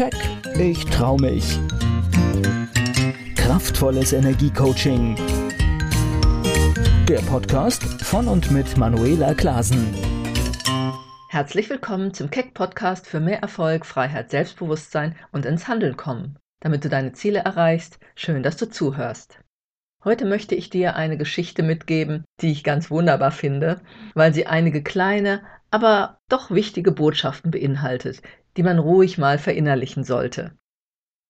Keck, ich trau mich. Kraftvolles Energiecoaching. Der Podcast von und mit Manuela Klasen. Herzlich willkommen zum Keck Podcast für mehr Erfolg, Freiheit, Selbstbewusstsein und ins Handeln kommen. Damit du deine Ziele erreichst, schön, dass du zuhörst. Heute möchte ich dir eine Geschichte mitgeben, die ich ganz wunderbar finde, weil sie einige kleine, aber doch wichtige Botschaften beinhaltet, die man ruhig mal verinnerlichen sollte.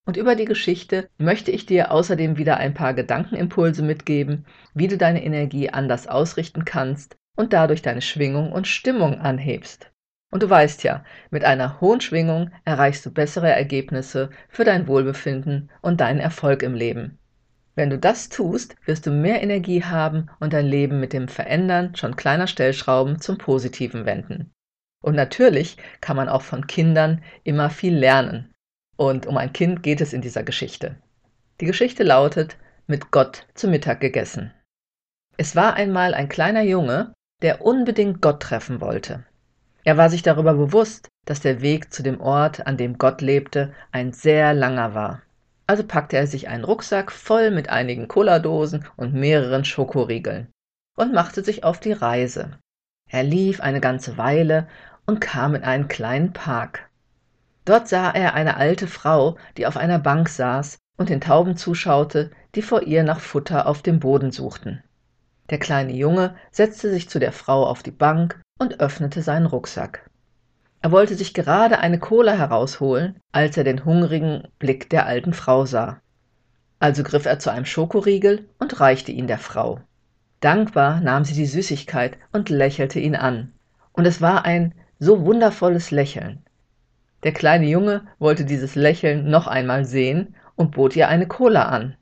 Und über die Geschichte möchte ich dir außerdem wieder ein paar Gedankenimpulse mitgeben, wie du deine Energie anders ausrichten kannst und dadurch deine Schwingung und Stimmung anhebst. Und du weißt ja, mit einer hohen Schwingung erreichst du bessere Ergebnisse für dein Wohlbefinden und deinen Erfolg im Leben. Wenn du das tust, wirst du mehr Energie haben und dein Leben mit dem Verändern schon kleiner Stellschrauben zum Positiven wenden. Und natürlich kann man auch von Kindern immer viel lernen. Und um ein Kind geht es in dieser Geschichte. Die Geschichte lautet Mit Gott zu Mittag gegessen. Es war einmal ein kleiner Junge, der unbedingt Gott treffen wollte. Er war sich darüber bewusst, dass der Weg zu dem Ort, an dem Gott lebte, ein sehr langer war. Also packte er sich einen Rucksack voll mit einigen Cola-Dosen und mehreren Schokoriegeln und machte sich auf die Reise. Er lief eine ganze Weile und kam in einen kleinen Park. Dort sah er eine alte Frau, die auf einer Bank saß und den Tauben zuschaute, die vor ihr nach Futter auf dem Boden suchten. Der kleine Junge setzte sich zu der Frau auf die Bank und öffnete seinen Rucksack. Er wollte sich gerade eine Cola herausholen, als er den hungrigen Blick der alten Frau sah. Also griff er zu einem Schokoriegel und reichte ihn der Frau. Dankbar nahm sie die Süßigkeit und lächelte ihn an. Und es war ein so wundervolles Lächeln. Der kleine Junge wollte dieses Lächeln noch einmal sehen und bot ihr eine Cola an.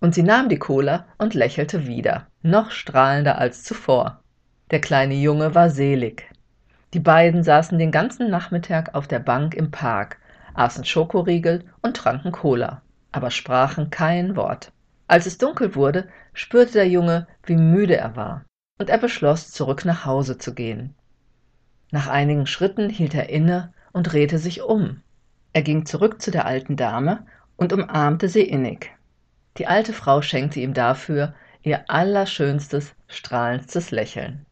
Und sie nahm die Cola und lächelte wieder, noch strahlender als zuvor. Der kleine Junge war selig. Die beiden saßen den ganzen Nachmittag auf der Bank im Park, aßen Schokoriegel und tranken Cola, aber sprachen kein Wort. Als es dunkel wurde, spürte der Junge, wie müde er war, und er beschloss, zurück nach Hause zu gehen. Nach einigen Schritten hielt er inne und drehte sich um. Er ging zurück zu der alten Dame und umarmte sie innig. Die alte Frau schenkte ihm dafür ihr allerschönstes, strahlendstes Lächeln.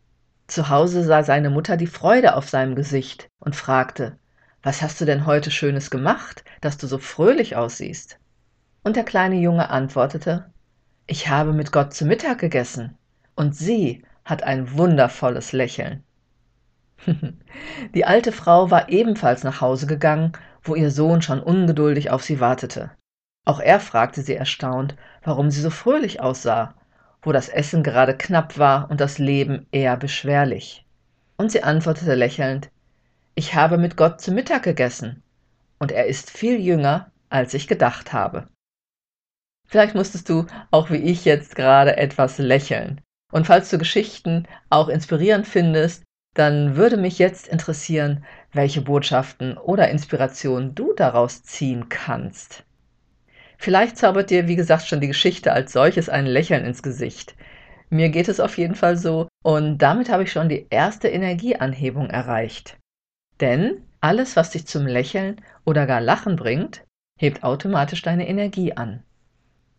Zu Hause sah seine Mutter die Freude auf seinem Gesicht und fragte, was hast du denn heute Schönes gemacht, dass du so fröhlich aussiehst? Und der kleine Junge antwortete, ich habe mit Gott zu Mittag gegessen, und sie hat ein wundervolles Lächeln. Die alte Frau war ebenfalls nach Hause gegangen, wo ihr Sohn schon ungeduldig auf sie wartete. Auch er fragte sie erstaunt, warum sie so fröhlich aussah, wo das Essen gerade knapp war und das Leben eher beschwerlich. Und sie antwortete lächelnd Ich habe mit Gott zu Mittag gegessen, und er ist viel jünger, als ich gedacht habe. Vielleicht musstest du, auch wie ich jetzt gerade, etwas lächeln. Und falls du Geschichten auch inspirierend findest, dann würde mich jetzt interessieren, welche Botschaften oder Inspirationen du daraus ziehen kannst. Vielleicht zaubert dir, wie gesagt, schon die Geschichte als solches ein Lächeln ins Gesicht. Mir geht es auf jeden Fall so und damit habe ich schon die erste Energieanhebung erreicht. Denn alles, was dich zum Lächeln oder gar Lachen bringt, hebt automatisch deine Energie an.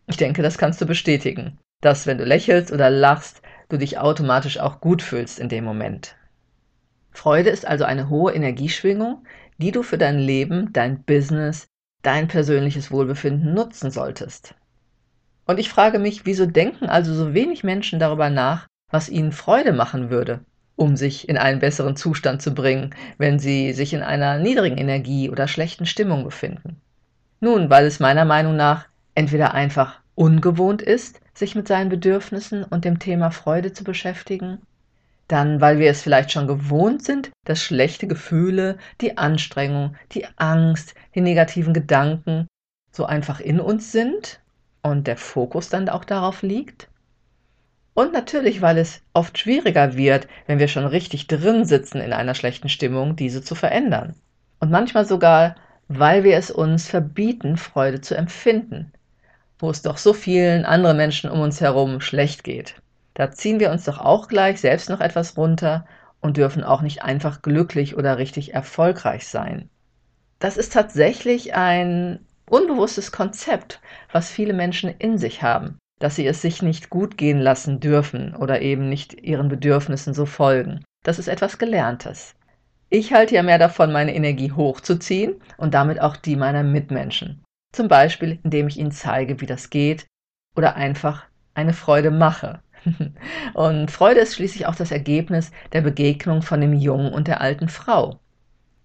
Ich denke, das kannst du bestätigen, dass wenn du lächelst oder lachst, du dich automatisch auch gut fühlst in dem Moment. Freude ist also eine hohe Energieschwingung, die du für dein Leben, dein Business, dein persönliches Wohlbefinden nutzen solltest. Und ich frage mich, wieso denken also so wenig Menschen darüber nach, was ihnen Freude machen würde, um sich in einen besseren Zustand zu bringen, wenn sie sich in einer niedrigen Energie oder schlechten Stimmung befinden? Nun, weil es meiner Meinung nach entweder einfach ungewohnt ist, sich mit seinen Bedürfnissen und dem Thema Freude zu beschäftigen, dann, weil wir es vielleicht schon gewohnt sind, dass schlechte Gefühle, die Anstrengung, die Angst, die negativen Gedanken so einfach in uns sind und der Fokus dann auch darauf liegt. Und natürlich, weil es oft schwieriger wird, wenn wir schon richtig drin sitzen in einer schlechten Stimmung, diese zu verändern. Und manchmal sogar, weil wir es uns verbieten, Freude zu empfinden, wo es doch so vielen anderen Menschen um uns herum schlecht geht. Da ziehen wir uns doch auch gleich selbst noch etwas runter und dürfen auch nicht einfach glücklich oder richtig erfolgreich sein. das ist tatsächlich ein unbewusstes Konzept, was viele Menschen in sich haben, dass sie es sich nicht gut gehen lassen dürfen oder eben nicht ihren Bedürfnissen so folgen. Das ist etwas Gelerntes. Ich halte ja mehr davon, meine Energie hochzuziehen und damit auch die meiner Mitmenschen. Zum Beispiel, indem ich ihnen zeige, wie das geht oder einfach eine Freude mache. Und Freude ist schließlich auch das Ergebnis der Begegnung von dem Jungen und der alten Frau.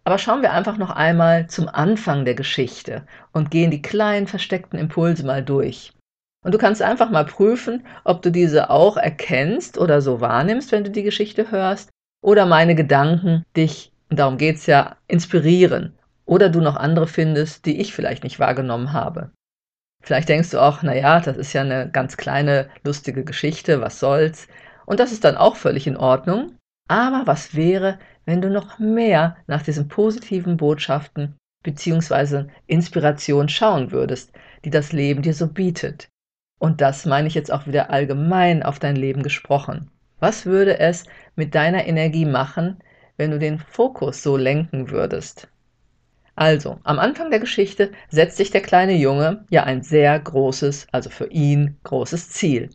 Aber schauen wir einfach noch einmal zum Anfang der Geschichte und gehen die kleinen versteckten Impulse mal durch. Und du kannst einfach mal prüfen, ob du diese auch erkennst oder so wahrnimmst, wenn du die Geschichte hörst, oder meine Gedanken dich, und darum geht's ja, inspirieren, oder du noch andere findest, die ich vielleicht nicht wahrgenommen habe. Vielleicht denkst du auch, naja, das ist ja eine ganz kleine, lustige Geschichte, was soll's? Und das ist dann auch völlig in Ordnung. Aber was wäre, wenn du noch mehr nach diesen positiven Botschaften bzw. Inspiration schauen würdest, die das Leben dir so bietet? Und das meine ich jetzt auch wieder allgemein auf dein Leben gesprochen. Was würde es mit deiner Energie machen, wenn du den Fokus so lenken würdest? Also, am Anfang der Geschichte setzt sich der kleine Junge ja ein sehr großes, also für ihn großes Ziel.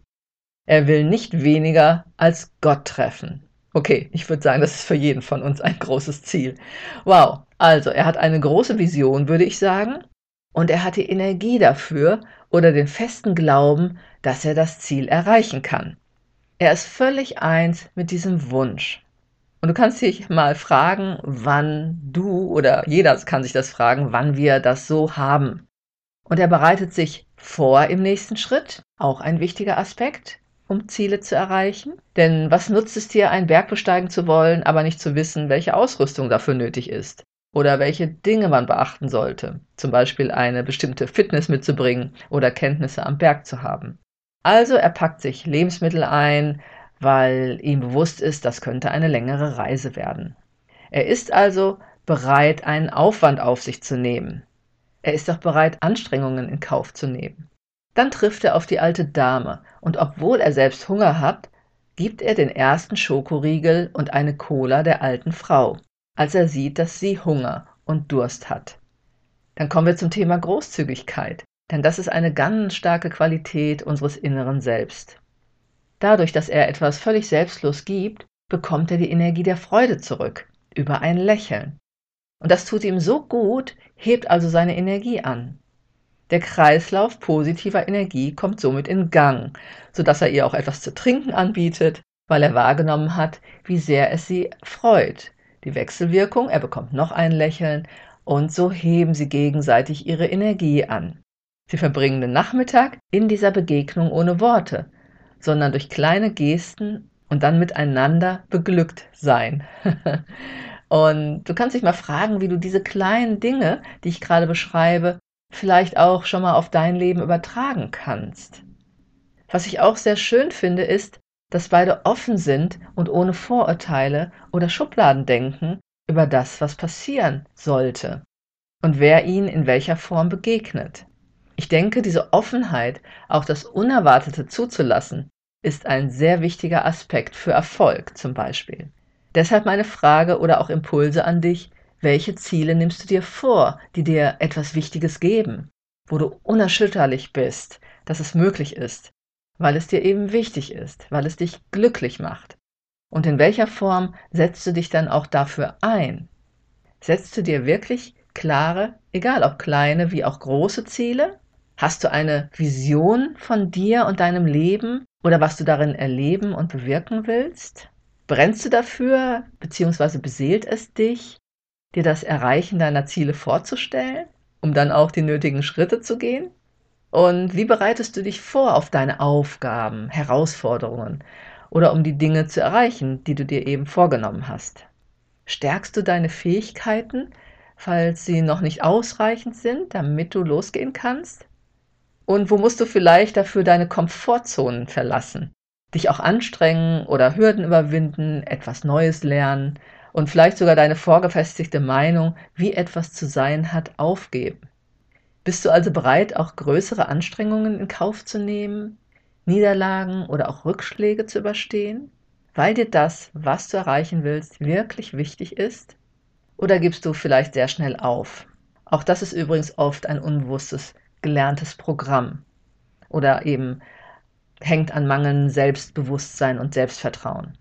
Er will nicht weniger als Gott treffen. Okay, ich würde sagen, das ist für jeden von uns ein großes Ziel. Wow, also er hat eine große Vision, würde ich sagen, und er hat die Energie dafür oder den festen Glauben, dass er das Ziel erreichen kann. Er ist völlig eins mit diesem Wunsch. Und du kannst dich mal fragen, wann du oder jeder kann sich das fragen, wann wir das so haben. Und er bereitet sich vor im nächsten Schritt, auch ein wichtiger Aspekt um Ziele zu erreichen? Denn was nutzt es dir, einen Berg besteigen zu wollen, aber nicht zu wissen, welche Ausrüstung dafür nötig ist? Oder welche Dinge man beachten sollte, zum Beispiel eine bestimmte Fitness mitzubringen oder Kenntnisse am Berg zu haben. Also er packt sich Lebensmittel ein, weil ihm bewusst ist, das könnte eine längere Reise werden. Er ist also bereit, einen Aufwand auf sich zu nehmen. Er ist auch bereit, Anstrengungen in Kauf zu nehmen. Dann trifft er auf die alte Dame, und obwohl er selbst Hunger hat, gibt er den ersten Schokoriegel und eine Cola der alten Frau, als er sieht, dass sie Hunger und Durst hat. Dann kommen wir zum Thema Großzügigkeit, denn das ist eine ganz starke Qualität unseres inneren Selbst. Dadurch, dass er etwas völlig selbstlos gibt, bekommt er die Energie der Freude zurück, über ein Lächeln. Und das tut ihm so gut, hebt also seine Energie an. Der Kreislauf positiver Energie kommt somit in Gang, sodass er ihr auch etwas zu trinken anbietet, weil er wahrgenommen hat, wie sehr es sie freut. Die Wechselwirkung, er bekommt noch ein Lächeln und so heben sie gegenseitig ihre Energie an. Sie verbringen den Nachmittag in dieser Begegnung ohne Worte, sondern durch kleine Gesten und dann miteinander beglückt sein. und du kannst dich mal fragen, wie du diese kleinen Dinge, die ich gerade beschreibe, vielleicht auch schon mal auf dein Leben übertragen kannst. Was ich auch sehr schön finde, ist, dass beide offen sind und ohne Vorurteile oder Schubladendenken über das, was passieren sollte und wer ihnen in welcher Form begegnet. Ich denke, diese Offenheit, auch das Unerwartete zuzulassen, ist ein sehr wichtiger Aspekt für Erfolg zum Beispiel. Deshalb meine Frage oder auch Impulse an dich, welche Ziele nimmst du dir vor, die dir etwas Wichtiges geben, wo du unerschütterlich bist, dass es möglich ist, weil es dir eben wichtig ist, weil es dich glücklich macht? Und in welcher Form setzt du dich dann auch dafür ein? Setzt du dir wirklich klare, egal ob kleine wie auch große Ziele? Hast du eine Vision von dir und deinem Leben oder was du darin erleben und bewirken willst? Brennst du dafür, beziehungsweise beseelt es dich, dir das Erreichen deiner Ziele vorzustellen, um dann auch die nötigen Schritte zu gehen? Und wie bereitest du dich vor auf deine Aufgaben, Herausforderungen oder um die Dinge zu erreichen, die du dir eben vorgenommen hast? Stärkst du deine Fähigkeiten, falls sie noch nicht ausreichend sind, damit du losgehen kannst? Und wo musst du vielleicht dafür deine Komfortzonen verlassen? Dich auch anstrengen oder Hürden überwinden, etwas Neues lernen und vielleicht sogar deine vorgefestigte Meinung, wie etwas zu sein hat, aufgeben. Bist du also bereit, auch größere Anstrengungen in Kauf zu nehmen, Niederlagen oder auch Rückschläge zu überstehen, weil dir das, was du erreichen willst, wirklich wichtig ist? Oder gibst du vielleicht sehr schnell auf? Auch das ist übrigens oft ein unbewusstes, gelerntes Programm oder eben hängt an mangelndem Selbstbewusstsein und Selbstvertrauen.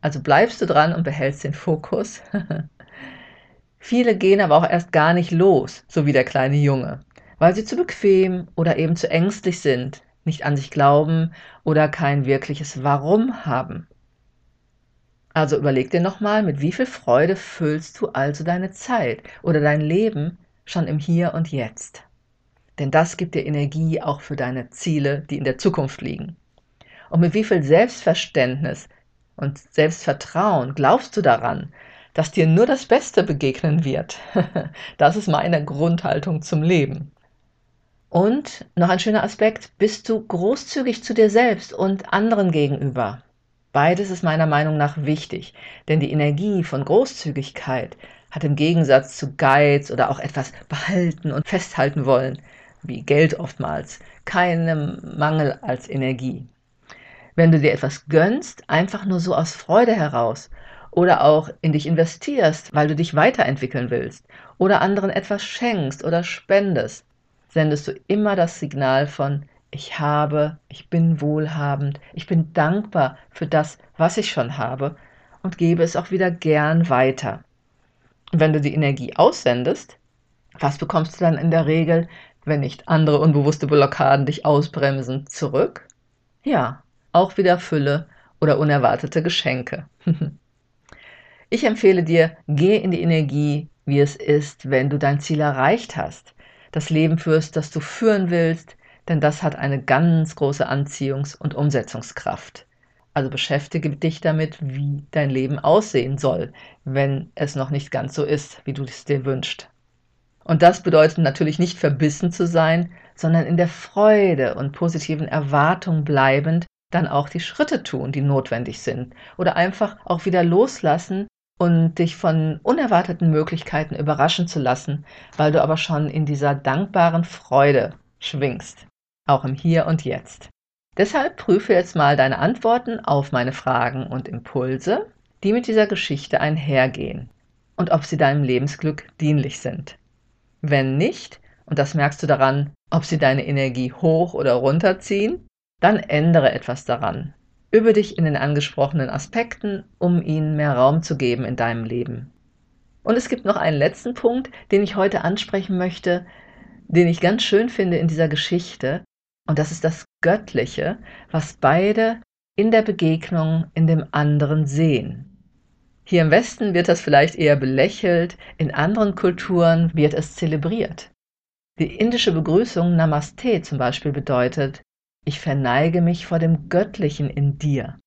Also bleibst du dran und behältst den Fokus. Viele gehen aber auch erst gar nicht los, so wie der kleine Junge, weil sie zu bequem oder eben zu ängstlich sind, nicht an sich glauben oder kein wirkliches Warum haben. Also überleg dir nochmal, mit wie viel Freude füllst du also deine Zeit oder dein Leben schon im Hier und Jetzt. Denn das gibt dir Energie auch für deine Ziele, die in der Zukunft liegen. Und mit wie viel Selbstverständnis und Selbstvertrauen glaubst du daran, dass dir nur das Beste begegnen wird? das ist meine Grundhaltung zum Leben. Und noch ein schöner Aspekt, bist du großzügig zu dir selbst und anderen gegenüber? Beides ist meiner Meinung nach wichtig, denn die Energie von Großzügigkeit hat im Gegensatz zu Geiz oder auch etwas behalten und festhalten wollen, wie Geld oftmals, keinen Mangel als Energie. Wenn du dir etwas gönnst, einfach nur so aus Freude heraus oder auch in dich investierst, weil du dich weiterentwickeln willst oder anderen etwas schenkst oder spendest, sendest du immer das Signal von ich habe, ich bin wohlhabend, ich bin dankbar für das, was ich schon habe und gebe es auch wieder gern weiter. Wenn du die Energie aussendest, was bekommst du dann in der Regel, wenn nicht andere unbewusste Blockaden dich ausbremsen, zurück? Ja, auch wieder Fülle oder unerwartete Geschenke. ich empfehle dir, geh in die Energie, wie es ist, wenn du dein Ziel erreicht hast, das Leben führst, das du führen willst, denn das hat eine ganz große Anziehungs- und Umsetzungskraft. Also beschäftige dich damit, wie dein Leben aussehen soll, wenn es noch nicht ganz so ist, wie du es dir wünschst. Und das bedeutet natürlich nicht verbissen zu sein, sondern in der Freude und positiven Erwartung bleibend dann auch die Schritte tun, die notwendig sind. Oder einfach auch wieder loslassen und dich von unerwarteten Möglichkeiten überraschen zu lassen, weil du aber schon in dieser dankbaren Freude schwingst auch im Hier und Jetzt. Deshalb prüfe jetzt mal deine Antworten auf meine Fragen und Impulse, die mit dieser Geschichte einhergehen und ob sie deinem Lebensglück dienlich sind. Wenn nicht, und das merkst du daran, ob sie deine Energie hoch oder runter ziehen, dann ändere etwas daran. Übe dich in den angesprochenen Aspekten, um ihnen mehr Raum zu geben in deinem Leben. Und es gibt noch einen letzten Punkt, den ich heute ansprechen möchte, den ich ganz schön finde in dieser Geschichte, und das ist das Göttliche, was beide in der Begegnung in dem anderen sehen. Hier im Westen wird das vielleicht eher belächelt, in anderen Kulturen wird es zelebriert. Die indische Begrüßung Namaste zum Beispiel bedeutet, ich verneige mich vor dem Göttlichen in dir.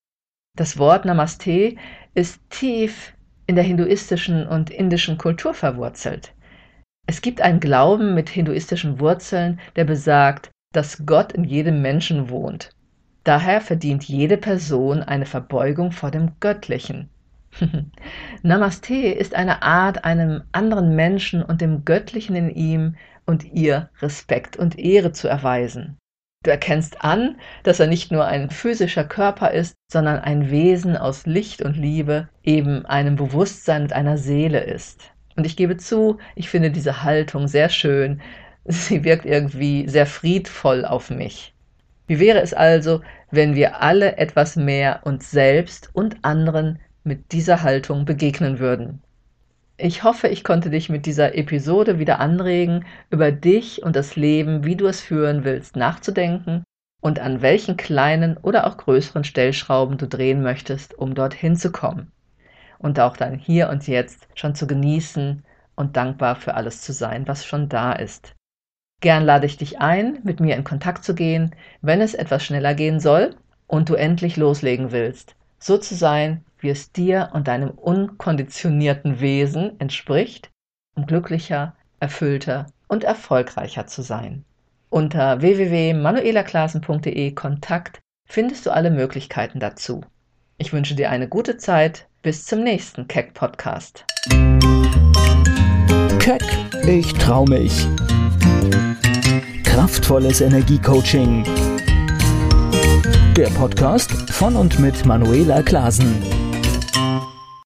Das Wort Namaste ist tief in der hinduistischen und indischen Kultur verwurzelt. Es gibt einen Glauben mit hinduistischen Wurzeln, der besagt, dass Gott in jedem Menschen wohnt. Daher verdient jede Person eine Verbeugung vor dem Göttlichen. Namaste ist eine Art, einem anderen Menschen und dem Göttlichen in ihm und ihr Respekt und Ehre zu erweisen. Du erkennst an, dass er nicht nur ein physischer Körper ist, sondern ein Wesen aus Licht und Liebe, eben einem Bewusstsein und einer Seele ist. Und ich gebe zu, ich finde diese Haltung sehr schön, Sie wirkt irgendwie sehr friedvoll auf mich. Wie wäre es also, wenn wir alle etwas mehr uns selbst und anderen mit dieser Haltung begegnen würden? Ich hoffe, ich konnte dich mit dieser Episode wieder anregen, über dich und das Leben, wie du es führen willst, nachzudenken und an welchen kleinen oder auch größeren Stellschrauben du drehen möchtest, um dorthin zu kommen. Und auch dein Hier und Jetzt schon zu genießen und dankbar für alles zu sein, was schon da ist. Gern lade ich dich ein, mit mir in Kontakt zu gehen, wenn es etwas schneller gehen soll und du endlich loslegen willst, so zu sein, wie es dir und deinem unkonditionierten Wesen entspricht, um glücklicher, erfüllter und erfolgreicher zu sein. Unter www.manuelaklasen.de Kontakt findest du alle Möglichkeiten dazu. Ich wünsche dir eine gute Zeit. Bis zum nächsten Keck Podcast. Keck, ich trau mich. Kraftvolles Energiecoaching. Der Podcast von und mit Manuela Klasen.